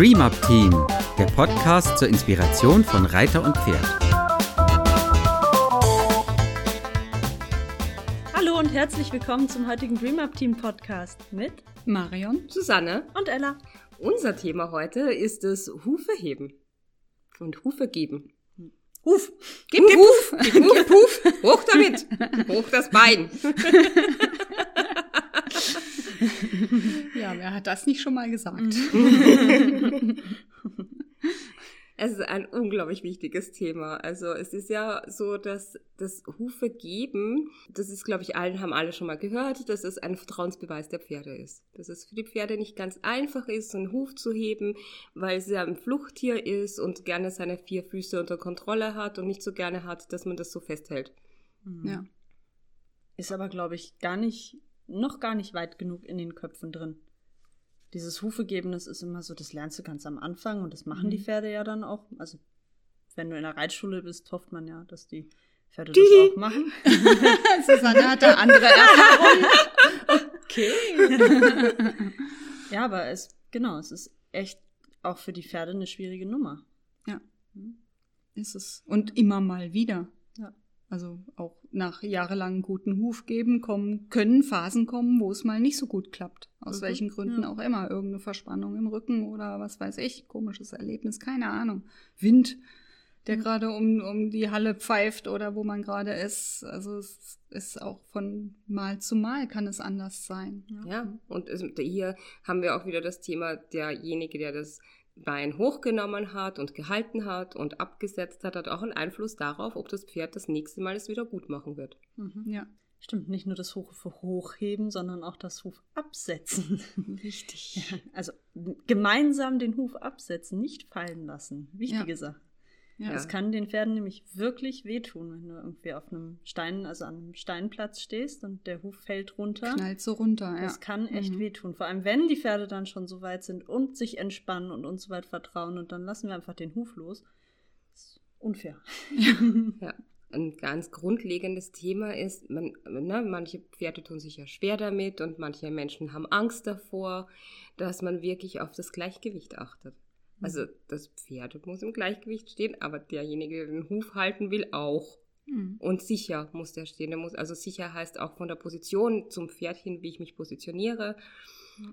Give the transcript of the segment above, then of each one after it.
Dream Up Team, der Podcast zur Inspiration von Reiter und Pferd. Hallo und herzlich willkommen zum heutigen Dream Up Team Podcast mit Marion, Susanne und Ella. Unser Thema heute ist das Hufe heben und Hufe geben. Huf! Gib, gib, Huf! Gib, Huf, gib Huf! Hoch damit! Hoch das Bein! ja, wer hat das nicht schon mal gesagt? Es ist ein unglaublich wichtiges Thema. Also es ist ja so, dass das Hufe geben, das ist, glaube ich, allen haben alle schon mal gehört, dass es ein Vertrauensbeweis der Pferde ist. Dass es für die Pferde nicht ganz einfach ist, so einen Huf zu heben, weil sie ja ein Fluchttier ist und gerne seine vier Füße unter Kontrolle hat und nicht so gerne hat, dass man das so festhält. Ja. Ist aber, glaube ich, gar nicht, noch gar nicht weit genug in den Köpfen drin. Dieses Hufegeben, das ist immer so, das lernst du ganz am Anfang und das machen Mhm. die Pferde ja dann auch. Also, wenn du in der Reitschule bist, hofft man ja, dass die Pferde Die. das auch machen. Susanne hat da andere Erfahrungen. Okay. ja, aber es, genau, es ist echt auch für die Pferde eine schwierige Nummer. Ist es. Und immer mal wieder. Ja. Also auch nach jahrelang guten Huf geben kommen, können Phasen kommen, wo es mal nicht so gut klappt. Aus Mhm, welchen Gründen ja. auch immer. Irgendeine Verspannung im Rücken oder was weiß ich, komisches Erlebnis, keine Ahnung. Wind, der Mhm. gerade um, um die Halle pfeift oder wo man gerade ist. Also es ist auch von Mal zu Mal kann es anders sein. Ja, und es, hier haben wir auch wieder das Thema, derjenige, der das Bein hochgenommen hat und gehalten hat und abgesetzt hat, hat auch einen Einfluss darauf, ob das Pferd das nächste Mal es wieder gut machen wird. Mhm. Ja, Stimmt, nicht nur das Huf hochheben, sondern auch das Huf absetzen. richtig. Ja, also gemeinsam den Huf absetzen, nicht fallen lassen. Wichtige Ja. Sache. Ja. Das kann den Pferden nämlich wirklich wehtun, wenn du irgendwie auf einem Stein, also an einem Steinplatz stehst und der Huf fällt runter. Knallt so runter, ja. Das kann echt Mhm. wehtun. Vor allem, wenn die Pferde dann schon so weit sind und sich entspannen und uns so weit vertrauen und dann lassen wir einfach den Huf los. Das ist unfair. Ja, ein ganz grundlegendes Thema ist, man, ne, manche Pferde tun sich ja schwer damit und manche Menschen haben Angst davor, dass man wirklich auf das Gleichgewicht achtet. Also das Pferd muss im Gleichgewicht stehen, aber derjenige, der den Huf halten will, auch. Mhm. Und sicher muss der stehen. Der muss, also sicher heißt auch von der Position zum Pferd hin, wie ich mich positioniere,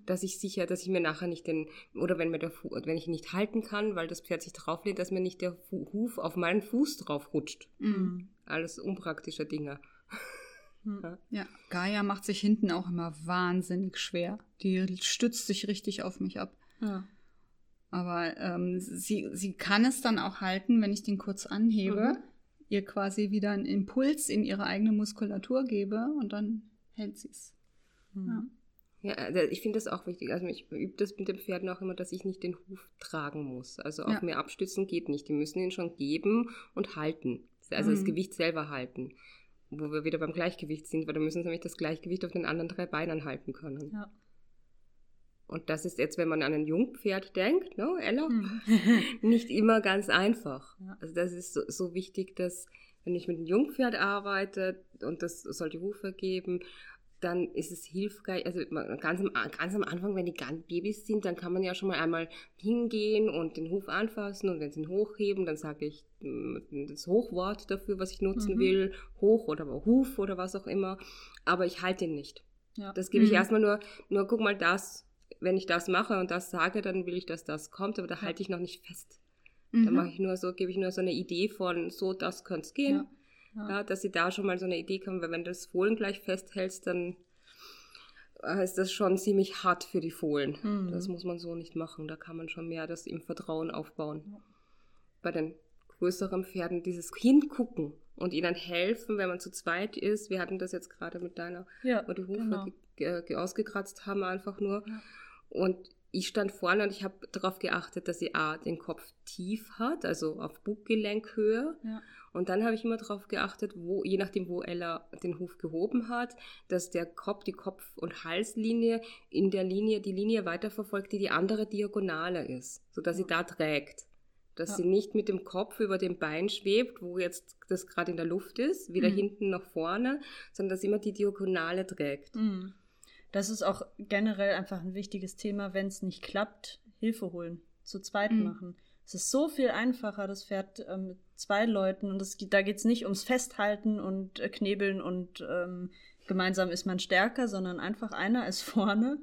dass ich sicher, dass ich mir nachher nicht den, oder wenn mir der Fu wenn ich nicht halten kann, weil das Pferd sich drauflehnt, dass mir nicht der Fu Huf auf meinen Fuß drauf rutscht. Mhm. Alles unpraktische Dinge. Ja, Gaia macht sich hinten auch immer wahnsinnig schwer. Die stützt sich richtig auf mich ab. Ja. Aber ähm, sie, sie kann es dann auch halten, wenn ich den kurz anhebe, Mhm. ihr quasi wieder einen Impuls in ihre eigene Muskulatur gebe und dann hält sie es. Ja. Ja, also ich finde das auch wichtig. Also ich übe das mit den Pferden auch immer, dass ich nicht den Huf tragen muss. Also auf Ja. mir abstützen geht nicht. Die müssen ihn schon geben und halten. Also das Mhm. Gewicht selber halten. Wo wir wieder beim Gleichgewicht sind, weil da müssen sie nämlich das Gleichgewicht auf den anderen drei Beinen halten können. Ja. Und das ist jetzt, wenn man an ein Jungpferd denkt, ne, Ella, Mhm. nicht immer ganz einfach. Also das ist so, so wichtig, dass wenn ich mit einem Jungpferd arbeite und das soll die Hufe geben, dann ist es hilfreich, also ganz am, ganz am Anfang, wenn die ganz Babys sind, dann kann man ja schon mal einmal hingehen und den Huf anfassen und wenn sie ihn hochheben, dann sage ich mm, das Hochwort dafür, was ich nutzen Mhm. will, hoch oder Huf oder was auch immer, aber ich halte ihn nicht. Ja. Das gebe ich Mhm. erstmal nur, nur guck mal das, wenn ich das mache und das sage, dann will ich, dass das kommt, aber da Ja. halte ich noch nicht fest. Mhm. Da mache ich nur so, gebe ich nur so eine Idee von, so, das könnte es gehen. Ja. Ja. dass sie da schon mal so eine Idee kommen, weil wenn du das Fohlen gleich festhältst, dann äh, ist das schon ziemlich hart für die Fohlen. Mhm. Das muss man so nicht machen. Da kann man schon mehr das im Vertrauen aufbauen. Bei den größeren Pferden dieses Hingucken und ihnen helfen, wenn man zu zweit ist. Wir hatten das jetzt gerade mit deiner Ja, wo die Hufe genau. ge ge ge ausgekratzt haben einfach nur. Ja. Und ich stand vorne und ich habe darauf geachtet, dass sie A, den Kopf tief hat, also auf Buggelenkhöhe. Ja. Und dann habe ich immer darauf geachtet, wo, je nachdem, wo Ella den Huf gehoben hat, dass der Kopf, die Kopf- und Halslinie in der Linie, die Linie weiterverfolgt, die die andere Diagonale ist, sodass sie da trägt. Dass Ja. sie nicht mit dem Kopf über dem Bein schwebt, wo jetzt das gerade in der Luft ist, weder Mhm. hinten noch vorne, sondern dass sie immer die Diagonale trägt. Mhm. Das ist auch generell einfach ein wichtiges Thema, wenn es nicht klappt, Hilfe holen. zu zweit Mhm. machen. Es ist so viel einfacher, das Pferd ähm, mit zwei Leuten und geht- da geht es nicht ums Festhalten und äh, Knebeln und ähm, gemeinsam ist man stärker, sondern einfach einer ist vorne,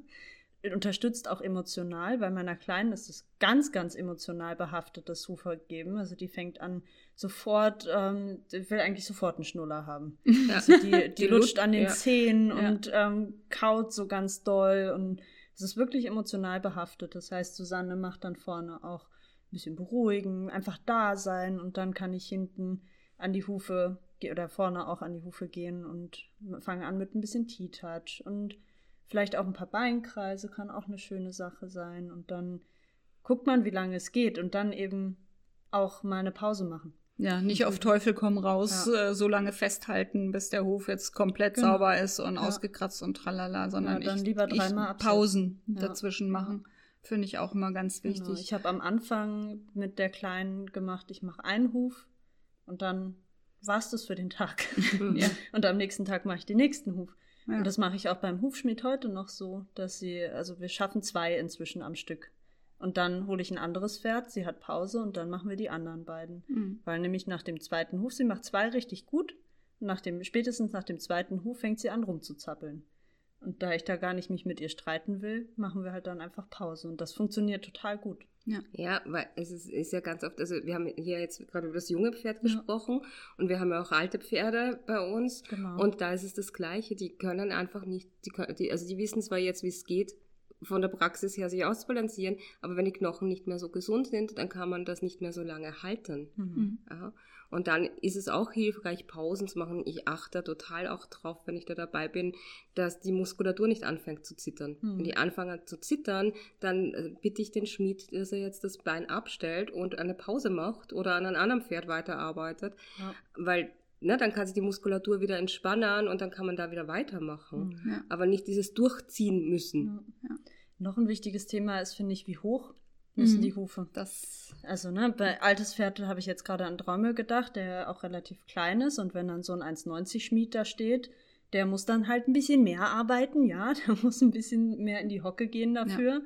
unterstützt auch emotional. Bei meiner Kleinen ist es ganz, ganz emotional behaftet, das Hufer geben. Also die fängt an sofort, ähm, will eigentlich sofort einen Schnuller haben. Also die, die, Die lutscht an den ja. Zähnen Ja. und ähm, kaut so ganz doll und es ist wirklich emotional behaftet. Das heißt, Susanne macht dann vorne auch ein bisschen beruhigen, einfach da sein und dann kann ich hinten an die Hufe oder vorne auch an die Hufe gehen und fange an mit ein bisschen T-Touch und vielleicht auch ein paar Beinkreise kann auch eine schöne Sache sein und dann guckt man, wie lange es geht und dann eben auch mal eine Pause machen. Ja, nicht auf Teufel komm raus, Ja. äh, so lange festhalten, bis der Hof jetzt komplett Genau. sauber ist und Ja. ausgekratzt und tralala, sondern Ja, dann ich, lieber ich dreimal absetzen. Pausen dazwischen machen. Finde ich auch immer ganz wichtig. Genau. Ich habe am Anfang mit der Kleinen gemacht, ich mache einen Huf und dann war es das für den Tag. Und am nächsten Tag mache ich den nächsten Huf. Ja. Und das mache ich auch beim Hufschmied heute noch so, dass sie, also wir schaffen zwei inzwischen am Stück. Und dann hole ich ein anderes Pferd, sie hat Pause und dann machen wir die anderen beiden. Mhm. Weil nämlich nach dem zweiten Huf, sie macht zwei richtig gut. Und nach dem, spätestens nach dem zweiten Huf fängt sie an rumzuzappeln. Und da ich da gar nicht mich mit ihr streiten will, machen wir halt dann einfach Pause. Und das funktioniert total gut. Ja, weil es ist, ist ja ganz oft, also wir haben hier jetzt gerade über das junge Pferd Ja. gesprochen und wir haben ja auch alte Pferde bei uns Genau. und da ist es das Gleiche, die können einfach nicht, die, können- die, also die wissen zwar jetzt, wie es geht, von der Praxis her sich ausbalancieren, aber wenn die Knochen nicht mehr so gesund sind, dann kann man das nicht mehr so lange halten. Mhm. Mhm. Ja. Und dann ist es auch hilfreich, Pausen zu machen. Ich achte da total auch drauf, wenn ich da dabei bin, dass die Muskulatur nicht anfängt zu zittern. Hm. Wenn die anfangen zu zittern, dann äh, bitte ich den Schmied, dass er jetzt das Bein abstellt und eine Pause macht oder an einem anderen Pferd weiterarbeitet, Ja. weil ne, dann kann sich die Muskulatur wieder entspannen und dann kann man da wieder weitermachen. Mhm. Ja. Aber nicht dieses Durchziehen müssen. Ja. Noch ein wichtiges Thema ist, finde ich, wie hoch müssen Mhm. die Hufe. Das, Also, ne, bei altes Pferd habe ich jetzt gerade an Draumel gedacht, der auch relativ klein ist. Und wenn dann so ein 1,90 Schmied da steht, der muss dann halt ein bisschen mehr arbeiten, ja. Der muss ein bisschen mehr in die Hocke gehen dafür.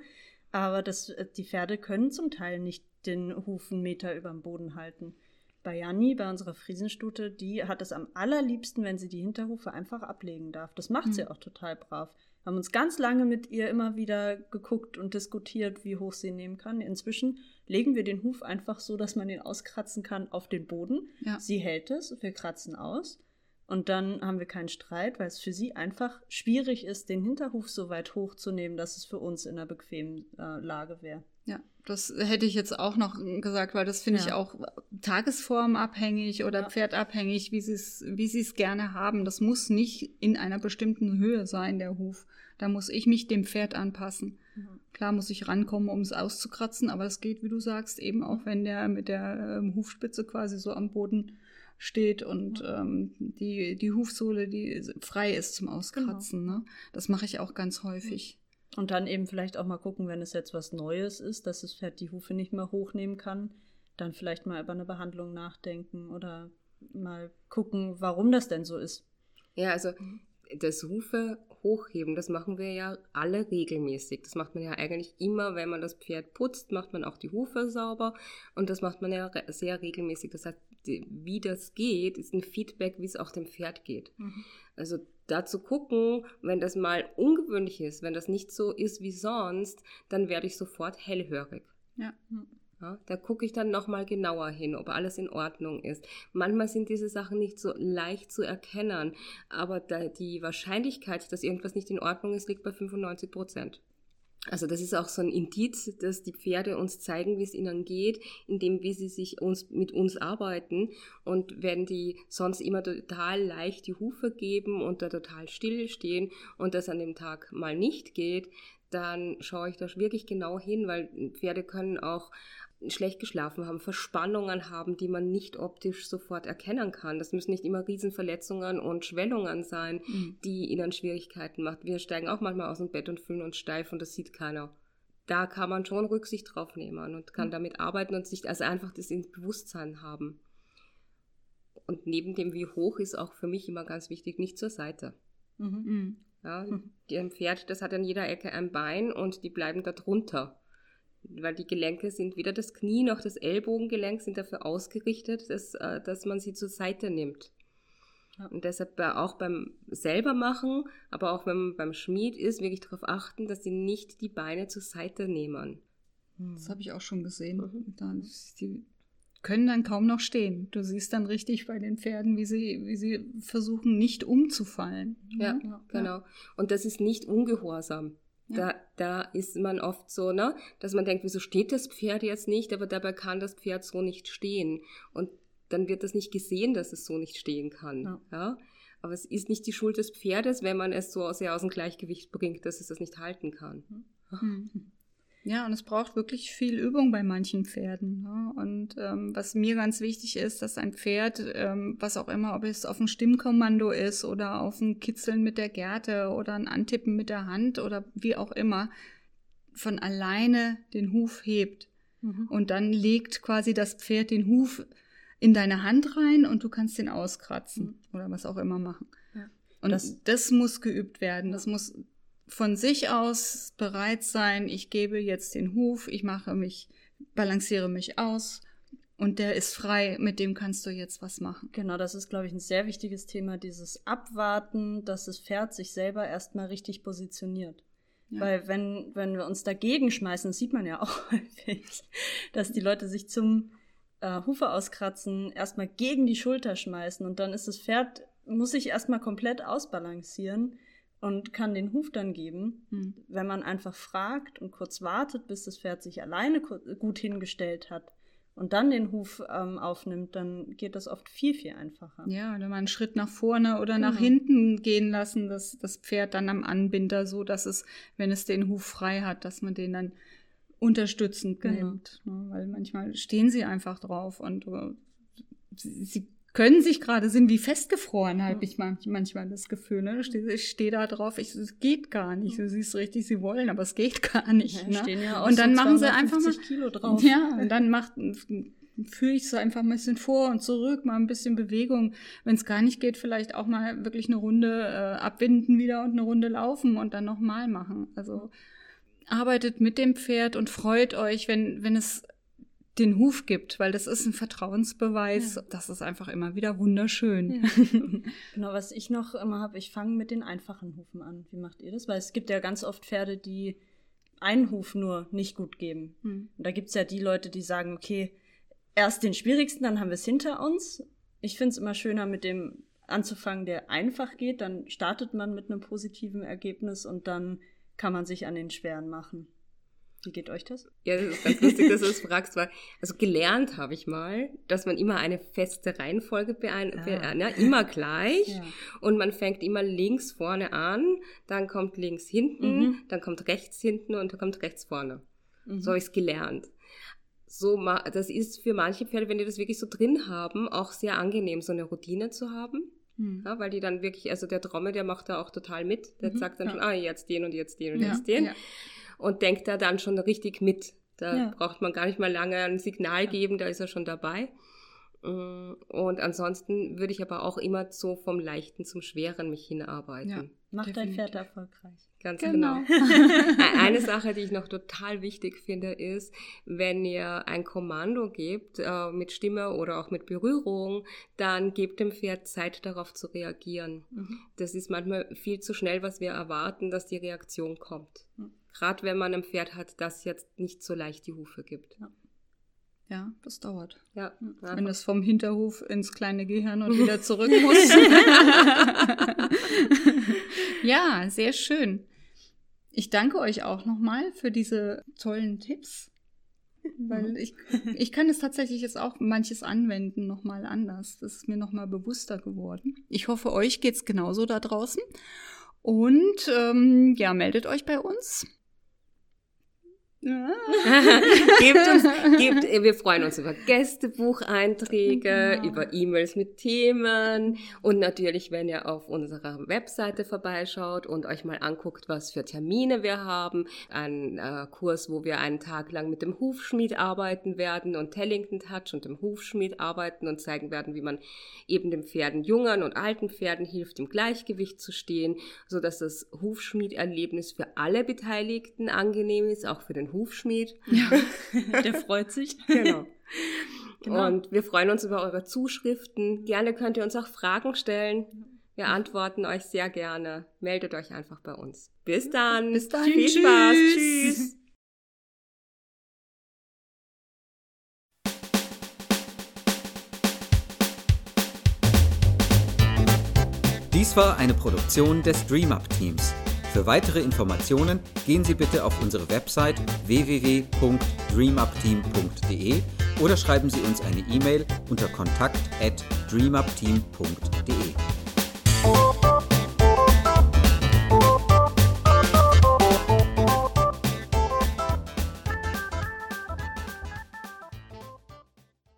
Aber das, die Pferde können zum Teil nicht den Huf einen Meter über dem Boden halten. Bei Janni, bei unserer Friesenstute, die hat es am allerliebsten, wenn sie die Hinterhufe einfach ablegen darf. Das macht sie Mhm. auch total brav. Haben uns ganz lange mit ihr immer wieder geguckt und diskutiert, wie hoch sie nehmen kann. Inzwischen legen wir den Huf einfach so, dass man ihn auskratzen kann auf den Boden. ja. Sie hält es, wir kratzen aus. Und dann haben wir keinen Streit, weil es für sie einfach schwierig ist, den Hinterhuf so weit hochzunehmen, dass es für uns in einer bequemen äh, Lage wäre. Das hätte ich jetzt auch noch gesagt, weil das finde ich Ja. auch tagesformabhängig oder Ja. pferdabhängig, wie sie es wie sie es gerne haben. Das muss nicht in einer bestimmten Höhe sein, der Huf. Da muss ich mich dem Pferd anpassen. Klar muss ich rankommen, um es auszukratzen, aber das geht, wie du sagst, eben auch, wenn der mit der ähm, Hufspitze quasi so am Boden steht und ähm, die, die Hufsohle, die frei ist zum Auskratzen. Ne? Das mache ich auch ganz häufig. Und dann eben vielleicht auch mal gucken, wenn es jetzt was Neues ist, dass das Pferd die Hufe nicht mehr hochnehmen kann, dann vielleicht mal über eine Behandlung nachdenken oder mal gucken, warum das denn so ist. Ja, also das Hufe hochheben, das machen wir ja alle regelmäßig. Das macht man ja eigentlich immer, wenn man das Pferd putzt, macht man auch die Hufe sauber und das macht man ja sehr regelmäßig. Das heißt, wie das geht, ist ein Feedback, wie es auch dem Pferd geht. Also da zu gucken, wenn das mal ungewöhnlich ist, wenn das nicht so ist wie sonst, dann werde ich sofort hellhörig. Ja. Ja, da gucke ich dann nochmal genauer hin, ob alles in Ordnung ist. Manchmal sind diese Sachen nicht so leicht zu erkennen, aber die Wahrscheinlichkeit, dass irgendwas nicht in Ordnung ist, liegt bei 95 Prozent. Also das ist auch so ein Indiz, dass die Pferde uns zeigen, wie es ihnen geht, indem wie sie sich uns, mit uns arbeiten. Und wenn die sonst immer total leicht die Hufe geben und da total still stehen und das an dem Tag mal nicht geht, dann schaue ich da wirklich genau hin, weil Pferde können auch schlecht geschlafen haben, Verspannungen haben, die man nicht optisch sofort erkennen kann. Das müssen nicht immer Riesenverletzungen und Schwellungen sein, Mhm. die ihnen Schwierigkeiten macht. Wir steigen auch manchmal aus dem Bett und fühlen uns steif und das sieht keiner. Da kann man schon Rücksicht drauf nehmen und kann Mhm. damit arbeiten und sich also einfach das ins Bewusstsein haben. Und neben dem wie hoch ist auch für mich immer ganz wichtig, nicht zur Seite. Mhm. Ja, Mhm. ein Pferd, das hat an jeder Ecke ein Bein und die bleiben da drunter. Weil die Gelenke sind weder das Knie noch das Ellbogengelenk sind dafür ausgerichtet, dass, äh, dass man sie zur Seite nimmt. Ja. Und deshalb auch beim selber machen, aber auch wenn man beim Schmied ist, wirklich darauf achten, dass sie nicht die Beine zur Seite nehmen. Das habe ich auch schon gesehen. Mhm. Dann, die können dann kaum noch stehen. Du siehst dann richtig bei den Pferden, wie sie, wie sie versuchen, nicht umzufallen. Ja, ja genau. Und das ist nicht ungehorsam. Da, da ist man oft so, ne, dass man denkt, wieso steht das Pferd jetzt nicht, aber dabei kann das Pferd so nicht stehen. Und dann wird das nicht gesehen, dass es so nicht stehen kann. Ja. ja? Aber es ist nicht die Schuld des Pferdes, wenn man es so sehr aus dem Gleichgewicht bringt, dass es das nicht halten kann. Mhm. Ja, und es braucht wirklich viel Übung bei manchen Pferden. Ne? Und ähm, was mir ganz wichtig ist, dass ein Pferd, ähm, was auch immer, ob es auf ein Stimmkommando ist oder auf ein Kitzeln mit der Gerte oder ein Antippen mit der Hand oder wie auch immer, von alleine den Huf hebt. Mhm. Und dann legt quasi das Pferd den Huf in deine Hand rein und du kannst den auskratzen mhm. oder was auch immer machen. Ja. Und das, das muss geübt werden. Das muss von sich aus bereit sein, ich gebe jetzt den Huf, ich mache mich, balanciere mich aus und der ist frei, mit dem kannst du jetzt was machen. Genau, das ist, glaube ich, ein sehr wichtiges Thema, dieses Abwarten, dass das Pferd sich selber erstmal richtig positioniert. Ja. Weil wenn, wenn wir uns dagegen schmeißen, das sieht man ja auch häufig, dass die Leute sich zum äh, Hufe auskratzen, erstmal gegen die Schulter schmeißen und dann ist das Pferd, muss sich erstmal komplett ausbalancieren und kann den Huf dann geben. Mhm. Wenn man einfach fragt und kurz wartet, bis das Pferd sich alleine gut hingestellt hat und dann den Huf ähm, aufnimmt, dann geht das oft viel, viel einfacher. Ja, oder mal einen Schritt nach vorne oder genau. nach hinten gehen lassen, das, das Pferd dann am Anbinder, so dass es, wenn es den Huf frei hat, dass man den dann unterstützend genau. nimmt. Ne? Weil manchmal stehen sie einfach drauf und sie können sich gerade, sind wie festgefroren, habe ich manchmal das Gefühl. Ne? Ich stehe da drauf, ich, es geht gar nicht. Du siehst richtig, sie wollen, aber es geht gar nicht. Ja, ne? ja und dann so machen sie einfach mal Kilo drauf. Ja, und dann macht führe ich so einfach ein bisschen vor und zurück, mal ein bisschen Bewegung. Wenn es gar nicht geht, vielleicht auch mal wirklich eine Runde äh, abwinden wieder und eine Runde laufen und dann nochmal machen. Also arbeitet mit dem Pferd und freut euch, wenn, wenn es den Huf gibt, weil das ist ein Vertrauensbeweis. Ja. Das ist einfach immer wieder wunderschön. Ja. genau, was ich noch immer habe, ich fange mit den einfachen Hufen an. Wie macht ihr das? Weil es gibt ja ganz oft Pferde, die einen Huf nur nicht gut geben. Hm. Und da gibt es ja die Leute, die sagen, okay, erst den schwierigsten, dann haben wir es hinter uns. Ich finde es immer schöner, mit dem anzufangen, der einfach geht. Dann startet man mit einem positiven Ergebnis und dann kann man sich an den schweren machen. Wie geht euch das? Ja, das ist ganz lustig, dass du das fragst, weil, also gelernt habe ich mal, dass man immer eine feste Reihenfolge beein, ah. be, ja, immer gleich ja. und man fängt immer links vorne an, dann kommt links hinten, mhm. dann kommt rechts hinten und dann kommt rechts vorne. Mhm. So habe ich es gelernt. So, das ist für manche Pferde, wenn die das wirklich so drin haben, auch sehr angenehm, so eine Routine zu haben. Mhm. Ja, weil die dann wirklich, also der Trommel, der macht da auch total mit. Der mhm. sagt dann ja. schon, ah, jetzt den und jetzt den und jetzt den und denkt da dann schon richtig mit. Da ja. braucht man gar nicht mal lange ein Signal geben, da ist er schon dabei. Mm, und ansonsten würde ich aber auch immer so vom Leichten zum Schweren mich hinarbeiten. Ja, macht dein Pferd erfolgreich. Ganz genau. genau. Eine Sache, die ich noch total wichtig finde, ist, wenn ihr ein Kommando gebt, äh, mit Stimme oder auch mit Berührung, dann gebt dem Pferd Zeit darauf zu reagieren. Mhm. Das ist manchmal viel zu schnell, was wir erwarten, dass die Reaktion kommt. Mhm. Gerade wenn man ein Pferd hat, das jetzt nicht so leicht die Hufe gibt. Ja. Ja, das dauert. Ja. Wenn es vom Hinterhof ins kleine Gehirn und wieder zurück muss. ja, sehr schön. Ich danke euch auch nochmal für diese tollen Tipps. Weil ich, ich kann es tatsächlich jetzt auch manches anwenden, nochmal anders. Das ist mir nochmal bewusster geworden. Ich hoffe, euch geht es genauso da draußen. Und ähm, ja, meldet euch bei uns. gebt uns, gebt, wir freuen uns über Gästebucheinträge, ja. über E-Mails mit Themen und natürlich, wenn ihr auf unserer Webseite vorbeischaut und euch mal anguckt, was für Termine wir haben. Ein äh, Kurs, wo wir einen Tag lang mit dem Hufschmied arbeiten werden und Tellington Touch und dem Hufschmied arbeiten und zeigen werden, wie man eben den Pferden, jungen und alten Pferden hilft, im Gleichgewicht zu stehen, so dass das Hufschmied-Erlebnis für alle Beteiligten angenehm ist, auch für den einen Hufschmied. Ja, der freut sich. Genau. Genau. Und wir freuen uns über eure Zuschriften. Gerne könnt ihr uns auch Fragen stellen. Wir antworten euch sehr gerne. Meldet euch einfach bei uns. Bis dann. Bis dann. Viel Tschüss. Spaß. Tschüss. Dies war eine Produktion des DreamUp Teams. Für weitere Informationen gehen Sie bitte auf unsere Website www.dreamupteam.de oder schreiben Sie uns eine E-Mail unter kontakt@dreamupteam.de.